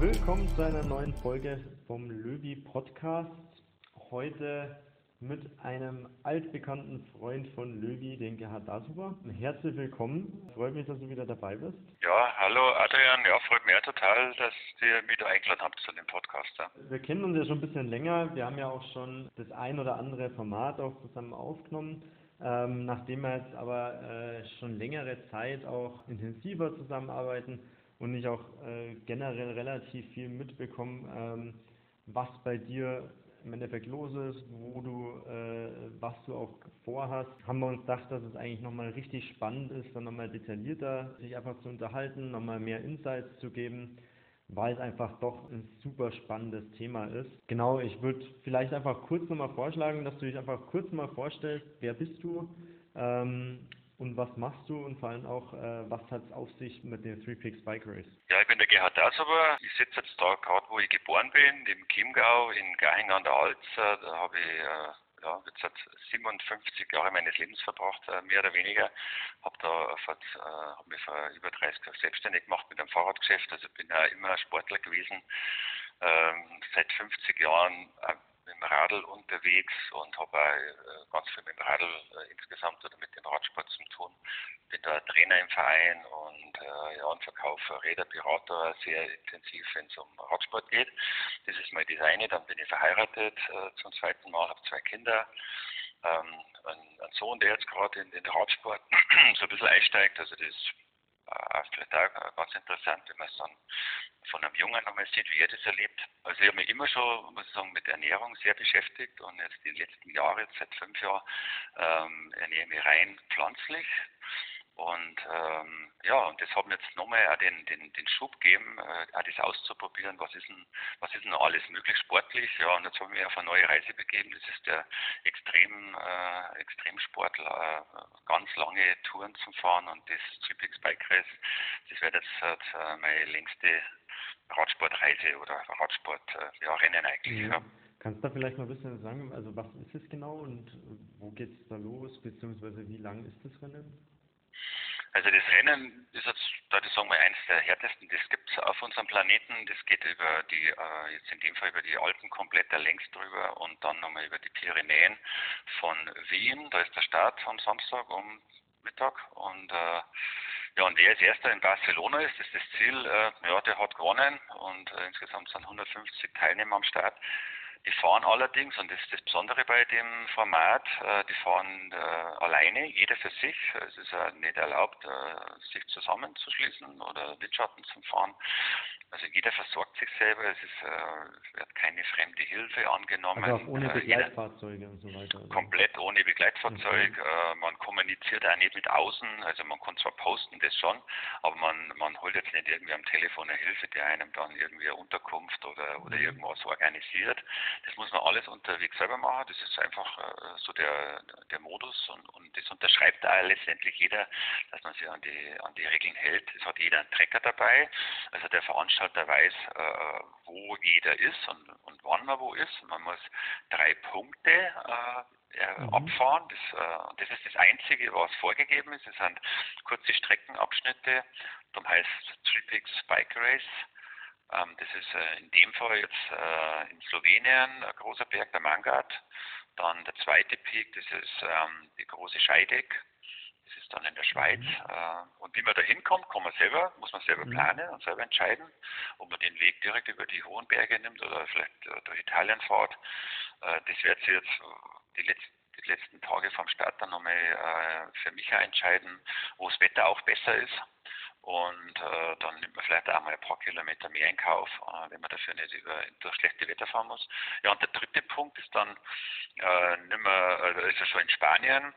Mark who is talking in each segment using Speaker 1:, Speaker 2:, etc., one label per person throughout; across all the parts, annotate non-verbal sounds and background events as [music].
Speaker 1: Willkommen zu einer neuen Folge vom Löwy Podcast. Heute mit einem altbekannten Freund von Löwy, den Gerhard Dasuber. Herzlich willkommen. Freut mich, dass du wieder dabei bist.
Speaker 2: Ja, hallo Adrian. Ja, freut mich total, dass ihr mich da eingeladen habt zu dem Podcast. Ja.
Speaker 1: Wir kennen uns ja schon ein bisschen länger. Wir haben ja auch schon das ein oder andere Format auch zusammen aufgenommen. Ähm, nachdem wir jetzt aber äh, schon längere Zeit auch intensiver zusammenarbeiten und ich auch äh, generell relativ viel mitbekomme, ähm, was bei dir im Endeffekt los ist, wo du, äh, was du auch vorhast, haben wir uns gedacht, dass es eigentlich nochmal richtig spannend ist, dann nochmal detaillierter sich einfach zu unterhalten, nochmal mehr Insights zu geben, weil es einfach doch ein super spannendes Thema ist. Genau, ich würde vielleicht einfach kurz nochmal vorschlagen, dass du dich einfach kurz mal vorstellst, wer bist du, ähm, und was machst du und vor allem auch, äh, was hat es auf sich mit den Three Peaks Bike Race?
Speaker 2: Ja, ich bin der Gerhard Dassober. Ich sitze jetzt da gerade, wo ich geboren bin, im Chiemgau in Gahing an der Alz. Da habe ich äh, ja, jetzt hat 57 Jahre meines Lebens verbracht, äh, mehr oder weniger. Habe da äh, hab mich vor über 30 Jahren selbstständig gemacht mit einem Fahrradgeschäft. Also bin ja immer Sportler gewesen. Ähm, seit 50 Jahren äh, dem Radl unterwegs und habe auch äh, ganz viel mit dem Radl äh, insgesamt oder mit dem Radsport zu tun. Bin da Trainer im Verein und äh, ja, und verkaufe Räder, Berater sehr intensiv, wenn es um Radsport geht. Das ist mal das eine. Dann bin ich verheiratet zum zweiten Mal, habe zwei Kinder. Ähm, ein, ein Sohn, der jetzt gerade in den Radsport [clears throat] so ein bisschen einsteigt, also das äh, vielleicht auch ganz interessant, wenn man es dann von einem Jungen einmal sieht, wie er das erlebt. Also ich habe mich immer schon, muss ich sagen, mit Ernährung sehr beschäftigt und jetzt die letzten Jahre, jetzt seit fünf Jahren, ähm, ernähre ich mich rein pflanzlich. Und ähm, ja, und das hat mir jetzt nochmal auch den, den, den Schub gegeben, äh, auch das auszuprobieren, was ist denn, was ist denn alles möglich sportlich. Ja, und jetzt habe ich mich auf eine neue Reise begeben. Das ist der Extrem, äh, Extremsport, äh, ganz lange Touren zum Fahren und das Tripix Bike Race, das wird jetzt äh, meine längste Radsportreise oder Radsport, äh, ja, Rennen eigentlich.
Speaker 1: Mhm. Ja. Kannst du da vielleicht mal ein bisschen sagen, also was ist es genau und wo geht es da los, beziehungsweise wie lang ist das Rennen?
Speaker 2: Also das Rennen ist jetzt, da ich sagen wir, eines der härtesten, das gibt es auf unserem Planeten. Das geht über die, äh, jetzt in dem Fall über die Alpen komplett längs drüber und dann nochmal über die Pyrenäen von Wien. Da ist der Start am Samstag um Mittag und äh, ja, und wer als erster in Barcelona ist, ist das Ziel, äh, ja, der hat gewonnen und äh, insgesamt sind 150 Teilnehmer am Start. Die fahren allerdings, und das ist das Besondere bei dem Format, äh, die fahren äh, alleine, jeder für sich. Es ist ja nicht erlaubt, äh, sich zusammenzuschließen oder Wirtschaften zu fahren. Also jeder versorgt sich selber, es, ist, wird keine fremde Hilfe angenommen.
Speaker 1: Also auch ohne Begleitfahrzeuge und so weiter.
Speaker 2: Komplett ohne Begleitfahrzeug. Okay. Man kommuniziert auch nicht mit außen, also man kann zwar posten, das schon, aber man, man holt jetzt nicht irgendwie am Telefon eine Hilfe, die einem dann irgendwie eine Unterkunft oder, oder mhm. irgendwas organisiert. Das muss man alles unterwegs selber machen. Das ist einfach äh, so der, der Modus und, und das unterschreibt da letztendlich jeder, dass man sich an die, an die Regeln hält. Es hat jeder einen Trecker dabei. Also der Veranstalter weiß, äh, wo jeder ist und, und wann man wo ist. Man muss drei Punkte äh, mhm. abfahren. Das, äh, das ist das Einzige, was vorgegeben ist. Es sind kurze Streckenabschnitte. Darum heißt Tripix Bike Race. Ähm, das ist äh, in dem Fall jetzt äh, in Slowenien ein großer Berg, der Mangat. Dann der zweite Peak, das ist ähm, die große Scheideck. Das ist dann in der Schweiz. Mhm. Äh, und wie man da hinkommt, kann man selber, muss man selber mhm. planen und selber entscheiden, ob man den Weg direkt über die hohen Berge nimmt oder vielleicht durch Italien fährt. das wird sich jetzt die letzten die letzten Tage vom Start dann nochmal äh, für mich entscheiden, wo das Wetter auch besser ist. Und äh, dann nimmt man vielleicht auch mal ein paar Kilometer mehr in Kauf, äh, wenn man dafür nicht über, durch schlechte Wetter fahren muss. Ja, und der dritte Punkt ist dann äh, nicht mehr, also ist ja schon in Spanien,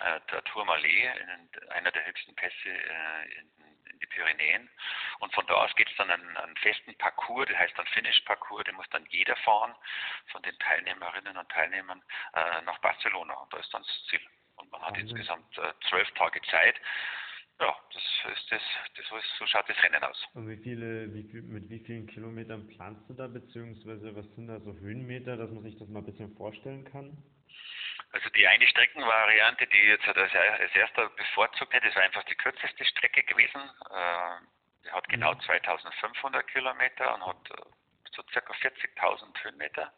Speaker 2: äh, der Tourmalet, einer der höchsten Pässe äh, in, in, die Pyrenäen. Und von da aus geht es dann einen, einen festen Parcours, der heißt dann Finish-Parcours, den muss dann jeder fahren von den Teilnehmerinnen und Teilnehmern äh, nach Barcelona. Und da ist dann das Ziel. Und man hat mhm. insgesamt äh, zwölf Tage Zeit ja, das ist das, das ist, so schaut das Rennen aus.
Speaker 1: Und wie viele, wie viel, mit wie vielen Kilometern planst du da, beziehungsweise was sind da so Höhenmeter, dass man sich das mal ein bisschen vorstellen kann?
Speaker 2: Also die eine Streckenvariante, die jetzt als, als erster bevorzugt hätte, war einfach die kürzeste Strecke gewesen. Äh, Der hat genau 2500 Kilometer und hat äh, so circa 40.000 Höhenmeter.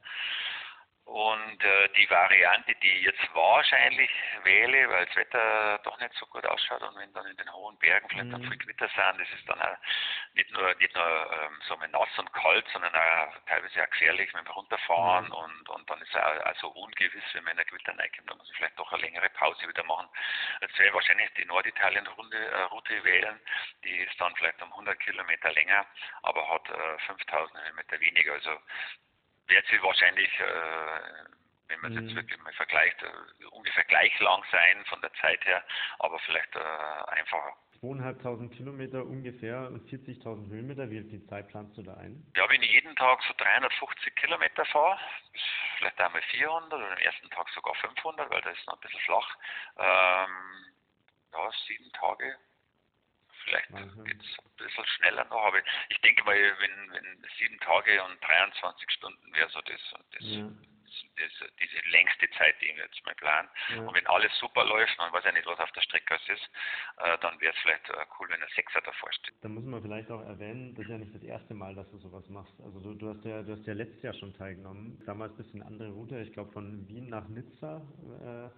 Speaker 2: Und äh, die Variante, die ich jetzt wahrscheinlich wähle, weil das Wetter doch nicht so gut ausschaut und wenn dann in den hohen Bergen vielleicht mhm. dann viel Gewitter sind, das ist dann auch nicht nur nicht nur ähm, so nass und kalt, sondern auch teilweise auch gefährlich, wenn wir runterfahren mhm. und, und dann ist es auch, auch so ungewiss, wenn man in der Gewitter reinkommt, dann muss ich vielleicht doch eine längere Pause wieder machen. Jetzt werde ich wahrscheinlich die Norditalien-Route äh, Route wählen, die ist dann vielleicht um 100 Kilometer länger, aber hat äh, 5000 Höhenmeter weniger. Also wird sie wahrscheinlich, äh, wenn man es mhm. jetzt wirklich mal vergleicht, äh, ungefähr gleich lang sein von der Zeit her, aber vielleicht äh, einfacher.
Speaker 1: 2.500 Kilometer ungefähr und 40.000 Höhenmeter. Wie viel Zeit planst du da ein?
Speaker 2: Ja, wenn ich jeden Tag so 350 Kilometer fahre, vielleicht einmal 400 oder am ersten Tag sogar 500, weil da ist noch ein bisschen flach. Ähm, ja, sieben Tage Vielleicht geht es ein bisschen schneller noch, aber ich denke mal, wenn, wenn sieben Tage und 23 Stunden wäre so das, das, ja. das, diese längste Zeit, die ich jetzt mal plan. Ja. Und wenn alles super läuft, man weiß ja nicht, was auf der Strecke ist, äh, dann wäre es vielleicht äh, cool, wenn ein Sechser davor steht.
Speaker 1: Da muss man vielleicht auch erwähnen, das ist ja nicht das erste Mal, dass du sowas machst. Also du, du hast ja, du hast ja letztes Jahr schon teilgenommen. Damals ein bisschen andere Route, ich glaube von Wien nach Nizza. Äh,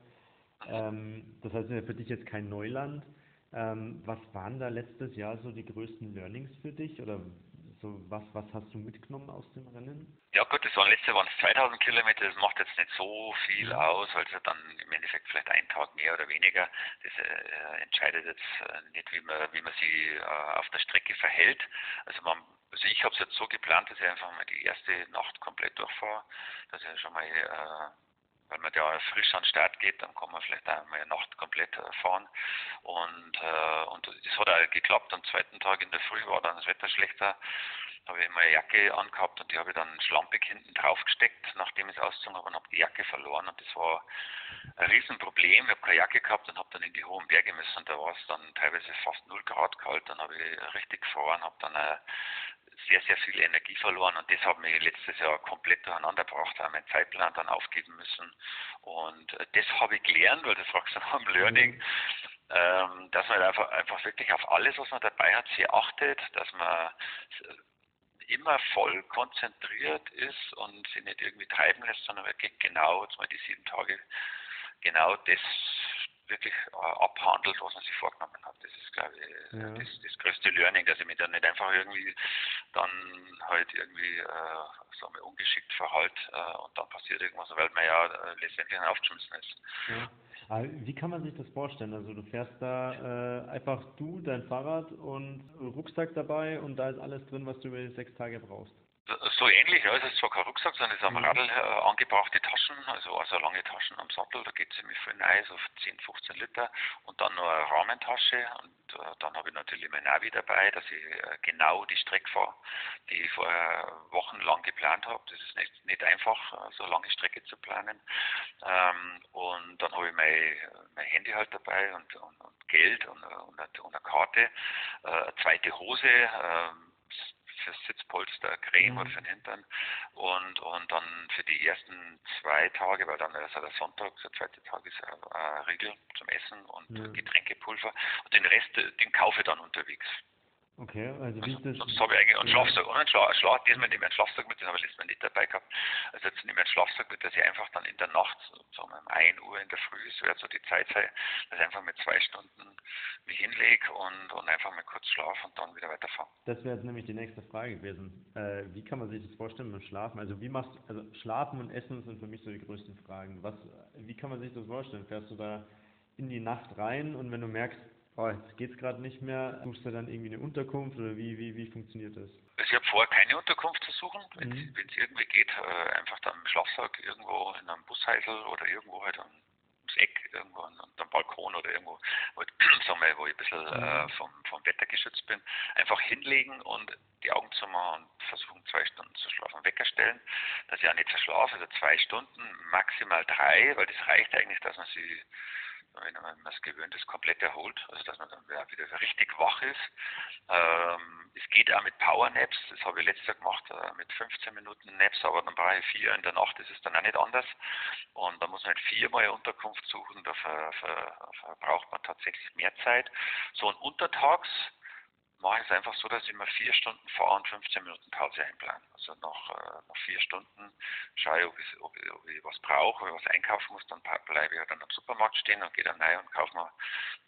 Speaker 1: ähm, das heißt für dich jetzt kein Neuland. Ähm, was waren da letztes Jahr so die größten Learnings für dich oder so was, was hast du mitgenommen aus dem Rennen?
Speaker 2: Ja gut, das waren letzte waren es 2000 Kilometer, das macht jetzt nicht so viel aus, weil es ja dann im Endeffekt vielleicht ein Tag mehr oder weniger. Das äh, entscheidet jetzt äh, nicht, wie man, wie man sich äh, auf der Strecke verhält. Also man also ich habe es jetzt so geplant, dass ich einfach mal die erste Nacht komplett durchfahre, dass ich schon mal äh, weil man ja frisch an den Start geht, dann kann man vielleicht einmal eine Nacht komplett äh, fahren. Und, äh, und das hat auch geklappt. Am zweiten Tag in der Früh war dann das Wetter schlechter. Habe ich meine Jacke angehabt und die habe ich dann schlampig hinten drauf gesteckt, nachdem ich es ausgezogen habe und habe die Jacke verloren. Und das war ein Riesenproblem. Ich habe keine Jacke gehabt und habe dann in die hohen Berge müssen. Und da war es dann teilweise fast 0 Grad kalt. Dann habe ich richtig gefahren, habe dann äh, sehr, sehr viel Energie verloren und das hat mich letztes Jahr komplett durcheinander gebracht, habe meinen Zeitplan dann aufgeben müssen. Und äh, das habe ich gelernt, weil das du nach dem Learning, mhm. ähm, dass man einfach, einfach wirklich auf alles, was man dabei hat, sehr achtet, dass man immer voll konzentriert ist und sich nicht irgendwie treiben lässt, sondern wirklich genau, jetzt mal die sieben Tage, genau das wirklich äh, abhandelt, was man sich vorgenommen hat. Das ist, glaube ich, ja. das, das größte Learning, dass ich mich dann nicht einfach irgendwie dann halt irgendwie äh, sagen wir, ungeschickt verhalte äh, und dann passiert irgendwas, weil man ja äh, letztendlich aufgeschmissen ist.
Speaker 1: Ja. Wie kann man sich das vorstellen? Also du fährst da äh, einfach du, dein Fahrrad und Rucksack dabei und da ist alles drin, was du über die sechs Tage brauchst.
Speaker 2: So ähnlich, ja. Es ist zwar kein Rucksack, sondern es ist am mhm. Radl äh, angebrachte Taschen, also, also lange Taschen am Sattel, da geht ziemlich viel rein, so 10, 15 Liter und dann noch eine Rahmentasche und äh, dann habe ich natürlich mein Navi dabei, dass ich äh, genau die Strecke fahre, die ich vorher wochenlang geplant habe. Das ist nicht, nicht einfach, äh, so lange Strecke zu planen. Ähm, und dann habe ich mein, mein Handy halt dabei und, und, und Geld und, und, und, eine Karte, äh, eine zweite Hose, ähm, fürs Sitzpolster, Creme mhm. oder für den Hintern. Und, und dann für die ersten zwei Tage, weil dann ist ja der Sonntag, der zweite Tag ist ein, ein Riegel zum Essen und mhm. Getränkepulver. Und den Rest, den kaufe ich dann unterwegs.
Speaker 1: Okay, also wie ist das?
Speaker 2: Sonst habe ich eigentlich einen Schlafsack und einen Schlaf, Schlaf, diesmal nehme ich einen Schlafsack mit, den habe ich letztes Mal nicht dabei gehabt. Also jetzt nehme ich einen Schlafsack mit, dass ich einfach dann in der Nacht, so um 1 Uhr in der Früh, es wird so die Zeit sein, dass ich einfach mit zwei Stunden mich hinlege und, und einfach mal kurz schlafe und dann wieder weiterfahre.
Speaker 1: Das wäre jetzt nämlich die nächste Frage gewesen. Äh, wie kann man sich das vorstellen beim Schlafen? Also wie machst also Schlafen und Essen sind für mich so die größten Fragen. Was, wie kann man sich das vorstellen? Fährst du da in die Nacht rein und wenn du merkst, oh, jetzt geht's gerade nicht mehr, suchst du dann irgendwie eine Unterkunft oder wie, wie, wie funktioniert das?
Speaker 2: Also ich habe vor, keine Unterkunft zu suchen, wenn es mhm. irgendwie geht, äh, einfach dann im Schlafsack irgendwo in einem Busheisel oder irgendwo halt ums Eck, irgendwo an, an einem Balkon oder irgendwo, wo, [clears throat] sagen wir, wo ich ein bisschen äh, mhm. vom, vom Wetter geschützt bin, einfach hinlegen und die Augen zu machen und versuchen zwei Stunden zu schlafen. Wecker stellen, dass ich auch nicht verschlafe, also zwei Stunden, maximal drei, weil das reicht eigentlich, dass man sie wenn man es gewöhnt ist, komplett erholt, also dass man dann wieder richtig wach ist. Ähm, es geht auch mit Power-Naps, das habe ich letztes Jahr gemacht, äh, mit 15 Minuten Naps, aber dann brauche ich vier in der Nacht, das ist dann auch nicht anders. Und da muss man halt viermal Unterkunft suchen, da ver, ver, verbraucht man tatsächlich mehr Zeit. So ein Untertags mache ich es einfach so, dass ich mir vier Stunden fahre und 15 Minuten Pause einplane. Also nach, äh, nach vier Stunden schaue ich, ob ich, ob ich, ob ich was brauche, ob ich was einkaufen muss, dann bleibe ich halt dann am Supermarkt stehen und gehe dann rein und kaufe mir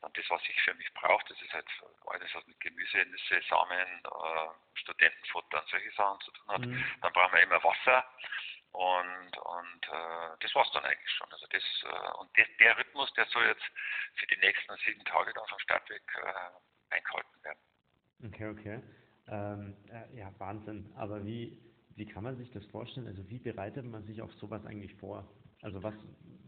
Speaker 2: dann das, was ich für mich brauche. Das ist halt alles, was mit Gemüse, Nüsse, Samen, äh, Studentenfutter und solche Sachen zu tun hat. Mhm. Dann brauchen wir immer Wasser. Und, und äh, das war's dann eigentlich schon. Also das äh, und der, der Rhythmus, der soll jetzt für die nächsten sieben Tage dann vom Startweg äh, eingehalten werden.
Speaker 1: Okay, okay. Ähm, äh, ja, Wahnsinn. Aber wie, wie kann man sich das vorstellen? Also wie bereitet man sich auf sowas eigentlich vor? Also was,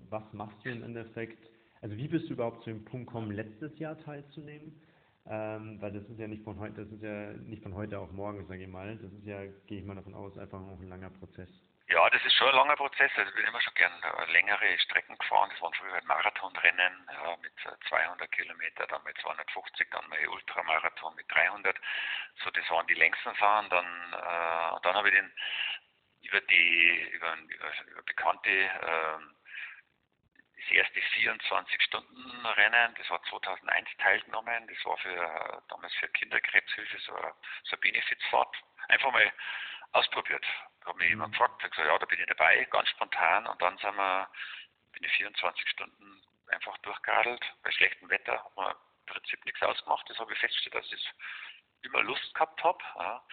Speaker 1: was machst du im Endeffekt? Also wie bist du überhaupt zu dem Punkt gekommen, letztes Jahr teilzunehmen? Ähm, weil das ist ja nicht von heute, das ist ja nicht von heute auf morgen, sage ich mal. Das ist ja, gehe ich mal davon aus, einfach noch ein langer Prozess.
Speaker 2: Ja, das ist schon ein langer Prozess. Also ich bin immer schon gern äh, längere Strecken gefahren. Das waren früher halt Marathonrennen ja, mit 200 äh, Kilometer, dann mit 250, dann mal Ultramarathon mit 300. So, das waren die längsten Sachen. Dann, äh, dann habe ich den über die über, über, über bekannte äh, das erste 24-Stunden-Rennen, das war 2001 teilgenommen. Das war für damals für Kinderkrebshilfe so so eine Benefizfahrt. Einfach mal ausprobiert. Da hat mich jemand mhm. gefragt, ich gesagt, ja, da bin ich dabei, ganz spontan. Und dann sind wir, bin ich 24 Stunden einfach durchgeradelt. Bei schlechtem Wetter hat man im Prinzip nichts ausgemacht. Das habe ich festgestellt, dass ich immer Lust gehabt habe. Ja.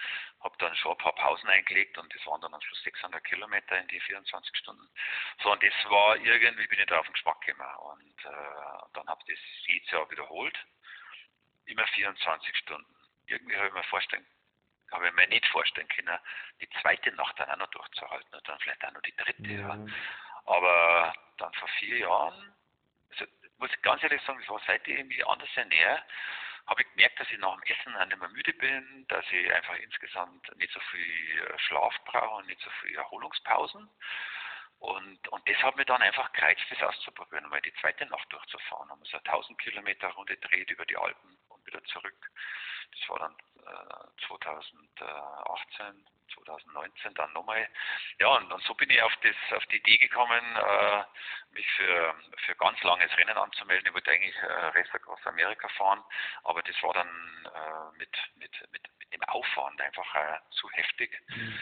Speaker 2: Habe dann schon ein paar Pausen eingelegt und das waren dann am Schluss 600 Kilometer in die 24 Stunden. So, und das war irgendwie, bin ich da auf den Geschmack gekommen. Und äh, dann habe ich das jedes Jahr wiederholt. Immer 24 Stunden. Irgendwie habe ich mir vorstellen habe ich mir nicht vorstellen können, die zweite Nacht dann auch noch durchzuhalten und dann vielleicht auch noch die dritte. Ja. Aber dann vor vier Jahren, also muss ich ganz ehrlich sagen, das war seit ich mich anders ernähre, habe ich gemerkt, dass ich nach dem Essen auch nicht mehr müde bin, dass ich einfach insgesamt nicht so viel äh, Schlaf brauche und nicht so viel Erholungspausen. Und, und das hat mir dann einfach gereizt, das auszuprobieren, mal die zweite Nacht durchzufahren. Und man so 1000 Kilometer Runde dreht über die Alpen wieder zurück. Das war dann 2018, 2019 dann nochmal. Ja, und, und, so bin ich auf, das, auf die Idee gekommen, äh, mich für, für ganz langes Rennen anzumelden. Ich wollte eigentlich äh, Race Across Amerika fahren, aber das war dann äh, mit, mit, mit, mit dem Aufwand einfach äh, zu heftig. Mhm.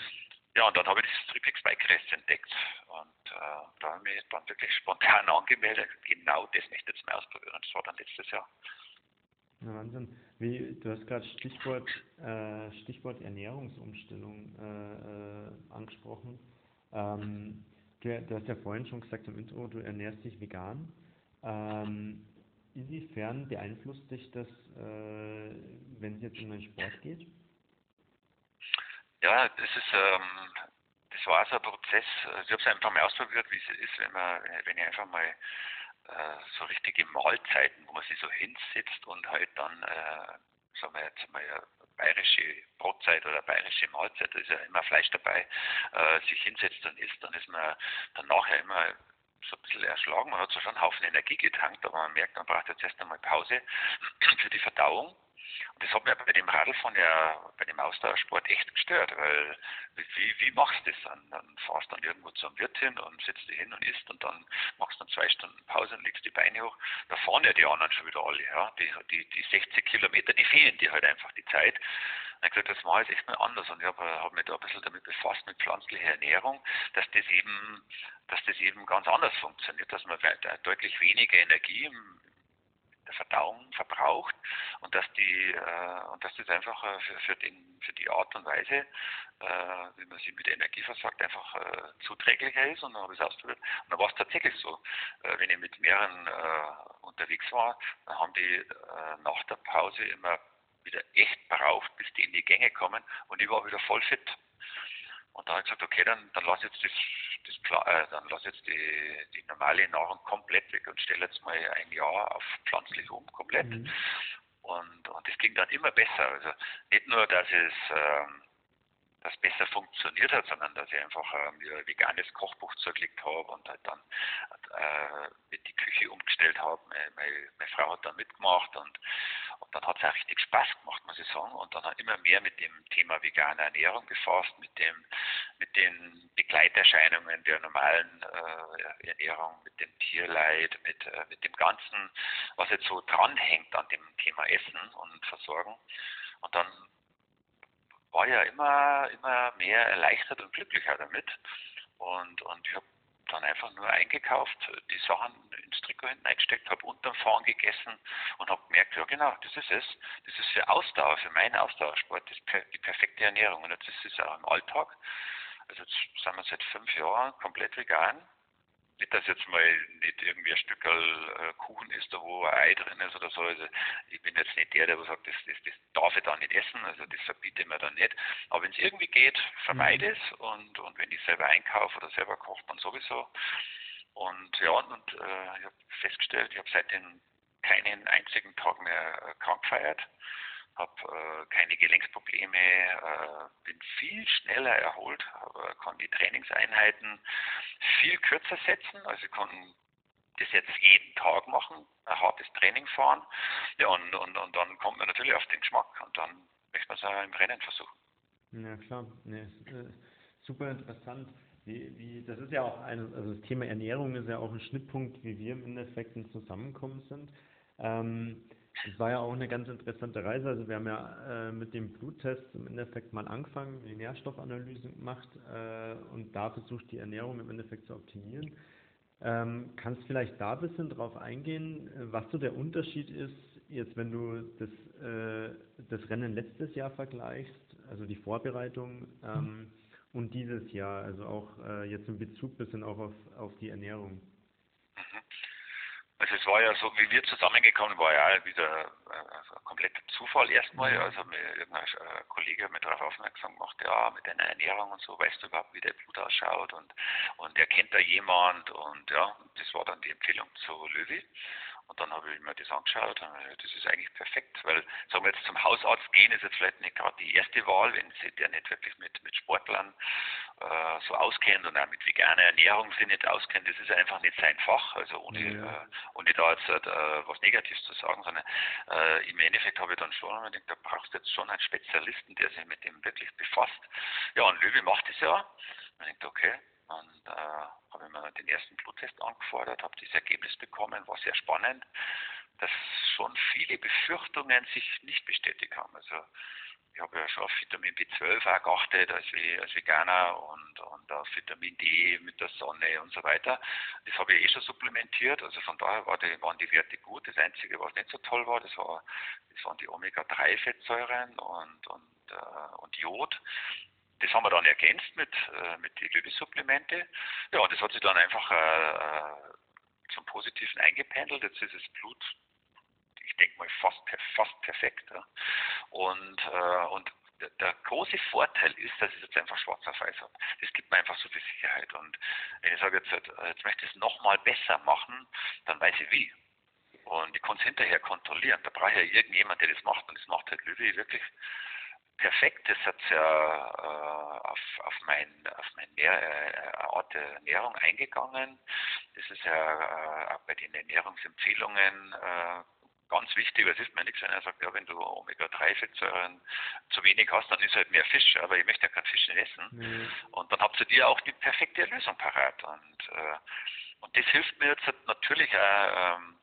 Speaker 2: Ja, und dann habe ich das Triplex Bike Race entdeckt und äh, da habe ich mich dann wirklich spontan angemeldet. Genau das möchte ich jetzt mal ausprobieren. Das war dann letztes Jahr.
Speaker 1: Ja, Wahnsinn. Wie, du hast gerade Stichwort, äh, Stichwort Ernährungsumstellung äh, äh, angesprochen. Ähm, du, du, hast ja vorhin schon gesagt im Intro, du ernährst dich vegan. Ähm, inwiefern beeinflusst dich das, äh, wenn es jetzt um den Sport geht?
Speaker 2: Ja, das ist, ähm, das war so ein Prozess. Also ich habe es einfach mal ausprobiert, wie es ist, wenn man, wenn ich einfach mal so richtige Mahlzeiten, wo man sich so hinsetzt und halt dann, äh, sagen wir jetzt mal, bayerische Brotzeit oder bayerische Mahlzeit, da ist ja immer Fleisch dabei, äh, sich hinsetzt und isst, dann ist man dann nachher immer so ein bisschen erschlagen. Man hat zwar schon einen Haufen Energie getankt, aber man merkt, man braucht jetzt erst einmal Pause [clears throat] für die Verdauung. Das hat mir bei dem Radlfahren ja, bei dem Ausdauersport echt gestört, weil wie, wie machst du das dann? Dann fahrst du dann irgendwo zum Wirt hin und setzt dich hin und isst und dann machst du dann zwei Stunden Pause und legst die Beine hoch. Da fahren ja die anderen schon wieder alle, ja. Die, die, die 60 Kilometer, die fehlen dir halt einfach die Zeit. Und ich gesagt, das mache ich echt mal anders und ich habe hab mich da ein bisschen damit befasst mit pflanzlicher Ernährung, dass das eben, dass das eben ganz anders funktioniert, dass man deutlich weniger Energie im, der Verdauung verbraucht und dass die äh, und dass das einfach äh, für, für, den, für die Art und Weise, äh, wie man sie mit Energie versorgt, einfach äh, zuträglicher ist und dann habe ich es ausprobiert. Und dann war es tatsächlich so, äh, wenn ich mit mehreren äh, unterwegs war, dann haben die nach der Pause immer wieder echt braucht, bis die in die Gänge kommen und ich war wieder voll fit. Und da habe ich gesagt, okay, dann, dann lass jetzt das, das äh, dann lass jetzt die, die normale Nahrung komplett weg und stelle jetzt mal ein Jahr auf pflanzlich um, komplett. Mhm. Und, und das ging dann immer besser. Also nicht nur, dass es ähm, das besser funktioniert hat, sondern dass ich einfach äh, mir ein veganes Kochbuch zugelegt habe und halt dann äh, mit die Küche umgestellt habe. Meine, meine, meine, Frau hat dann mitgemacht und, und dann hat es auch richtig Spaß gemacht, muss ich sagen. Und dann hat immer mehr mit dem Thema vegane Ernährung befasst, mit dem, mit den Begleiterscheinungen der normalen äh, Ernährung, mit dem Tierleid, mit, äh, mit dem Ganzen, was jetzt so dranhängt an dem Thema Essen und Versorgung. Und dann war ja immer, immer mehr erleichtert und glücklicher damit. Und, und ich habe dann einfach nur eingekauft, die Sachen ins Trikot hinten eingesteckt, habe unterm Fahren gegessen und habe gemerkt, ja genau, das ist es. Das ist für Ausdauer, für meinen Ausdauersport, das ist die perfekte Ernährung. Und jetzt ist es auch im Alltag. Also jetzt sind wir seit fünf Jahren komplett vegan nicht, dass jetzt mal nicht irgendwie ein Stück äh, Kuchen ist, da wo ein Ei drin ist oder so. Also ich bin jetzt nicht der, der sagt, das, das, das darf ich da nicht essen, also das verbiete ich mir dann nicht. Aber wenn es irgendwie geht, vermeide mhm. es und, und wenn ich selber einkaufe oder selber koche, dann sowieso. Und ja, und äh, ich habe festgestellt, ich habe seitdem keinen einzigen Tag mehr äh, krank gefeiert habe äh, keine Gelenksprobleme, äh, bin viel schneller erholt, äh, kann die Trainingseinheiten viel kürzer setzen, also kann das jetzt jeden Tag machen, ein hartes Training fahren. Ja, und, und, und dann kommt man natürlich auf den Geschmack und dann möchte man es auch im Rennen versuchen.
Speaker 1: Ja klar, nee, äh, super interessant. Wie, wie, das ist ja auch ein, also das Thema Ernährung ist ja auch ein Schnittpunkt, wie wir im Endeffekt Zusammenkommen sind. Ähm, das war ja auch eine ganz interessante Reise. Also wir haben ja äh, mit dem Bluttest im Endeffekt mal angefangen, die Nährstoffanalyse gemacht äh, und da versucht, die Ernährung im Endeffekt zu optimieren. Ähm, kannst vielleicht da ein bisschen drauf eingehen, was so der Unterschied ist, jetzt wenn du das, äh, das Rennen letztes Jahr vergleichst, also die Vorbereitung ähm, und dieses Jahr, also auch äh, jetzt in Bezug bisschen auch auf, auf die Ernährung?
Speaker 2: Also es war ja so, wie wir zusammengekommen, war ja wieder äh, ein kompletter Zufall erstmal. Mhm. Also mir irgendein äh, Kollege hat mir darauf aufmerksam gemacht, ja, mit deiner Ernährung und so, weißt du überhaupt, wie der Blut ausschaut und, und er kennt da jemand und ja, das war dann die Empfehlung zu Löwy. Und dann habe ich mir das angeschaut und das ist eigentlich perfekt, weil sagen wir jetzt zum Hausarzt gehen ist jetzt vielleicht nicht gerade die erste Wahl, wenn sich der nicht wirklich mit, mit Sportlern äh, so auskennt und auch mit veganer Ernährung sich nicht auskennt, das ist einfach nicht sein Fach, also ohne, ja. äh, ohne da jetzt äh, was Negatives zu sagen, sondern äh, im Endeffekt habe ich dann schon gedacht, da brauchst du jetzt schon einen Spezialisten, der sich mit dem wirklich befasst. Ja, und Löwe macht es ja. Und ich denke, okay, und äh, habe ich mir den ersten Bluttest angefordert, habe das Ergebnis bekommen, war sehr spannend, dass schon viele Befürchtungen sich nicht bestätigt haben. Also ich habe ja schon auf Vitamin B12 auch geachtet als, als Veganer und, und auf Vitamin D mit der Sonne und so weiter. Das habe ich eh schon supplementiert, also von daher war die, waren die Werte gut. Das Einzige, was nicht so toll war, das, war, das waren die Omega-3-Fettsäuren und, und, äh, und Jod. Das haben wir dann ergänzt mit, äh, mit die Löwe-Supplemente. Ja, und das hat sich dann einfach äh, äh, zum Positiven eingependelt. Jetzt ist das Blut, ich denke mal, fast, fast perfekt. Ja. Und, äh, und der große Vorteil ist, dass ich jetzt einfach schwarz auf weiß habe. Das gibt mir einfach so viel Sicherheit. Und wenn ich sage, jetzt, äh, jetzt möchte ich es nochmal besser machen, dann weiß ich wie. Und ich kann es hinterher kontrollieren. Da brauche ich ja irgendjemand, der das macht. Und das macht halt Löwe wirklich perfekt. Das hat ja äh, auf, auf mein, auf mein Nähr, äh, Art der Ernährung eingegangen. Das ist ja äh, auch bei den Ernährungsempfehlungen äh, ganz wichtig, es ist mir nichts, wenn er sagt, ja, wenn du Omega-3-Fettsäuren zu wenig hast, dann ist halt mehr Fisch, aber ich möchte ja keinen Fisch essen. Mhm. Und dann habt ihr dir auch die perfekte Lösung parat. Und, äh, und das hilft mir jetzt natürlich auch ähm,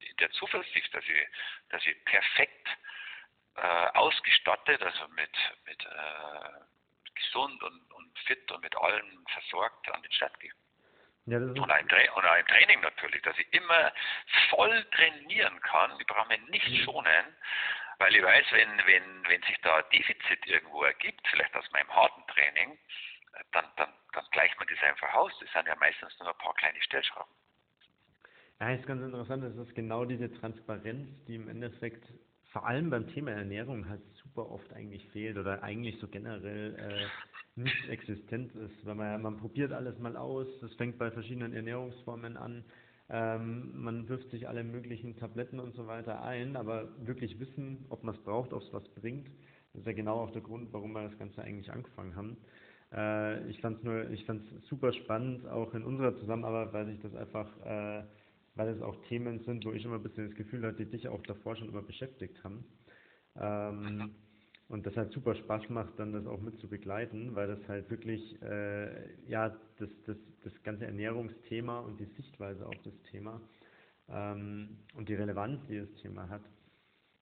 Speaker 2: in der Zuversicht, dass ich, dass ich perfekt äh, ausgestattet, also mit, mit äh, gesund und, und fit und mit allem versorgt an den Start gehe. Ja, und, auch im und auch im Training natürlich, dass ich immer voll trainieren kann. Ich brauche mich nicht mhm. schonen, weil ich weiß, wenn, wenn, wenn sich da ein Defizit irgendwo ergibt, vielleicht aus meinem harten Training, dann, dann, dann gleicht man das einfach aus. Das sind ja meistens nur ein paar kleine Stellschrauben.
Speaker 1: Ja, ist ganz interessant. Das ist genau diese Transparenz, die im Endeffekt vor allem beim Thema Ernährung halt super oft eigentlich fehlt oder eigentlich so generell äh, nicht existent ist. Weil man, man probiert alles mal aus, das fängt bei verschiedenen Ernährungsformen an, ähm, man wirft sich alle möglichen Tabletten und so weiter ein, aber wirklich wissen, ob man es braucht, ob es was bringt, das ist ja genau auch der Grund, warum wir das Ganze eigentlich angefangen haben. Äh, ich fand es super spannend, auch in unserer Zusammenarbeit, weil sich das einfach äh, weil es auch Themen sind, wo ich immer ein bisschen das Gefühl hatte, die dich auch davor schon immer beschäftigt haben. Ähm, und das halt super Spaß macht, dann das auch mit zu begleiten, weil das halt wirklich, äh, ja, das, das, das ganze Ernährungsthema und die Sichtweise auf das Thema ähm, und die Relevanz, die das Thema hat,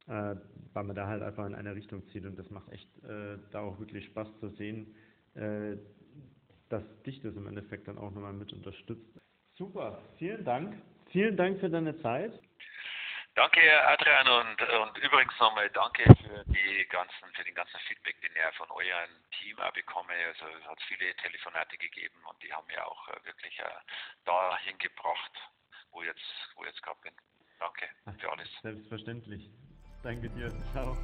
Speaker 1: äh, weil man da halt einfach in eine Richtung zieht und das macht echt äh, da auch wirklich Spaß zu sehen, äh, dass dich das im Endeffekt dann auch nochmal mit unterstützt. Super, vielen Dank. Vielen Dank für deine Zeit.
Speaker 2: Danke, Adrian, und, und übrigens nochmal danke für die ganzen, für den ganzen Feedback, den ich von eurem Team auch bekomme. Also es hat viele Telefonate gegeben und die haben mir auch äh, wirklich äh, dahin gebracht, wo jetzt, wo ich jetzt gerade bin. Danke für alles.
Speaker 1: Selbstverständlich. Danke dir. Ciao.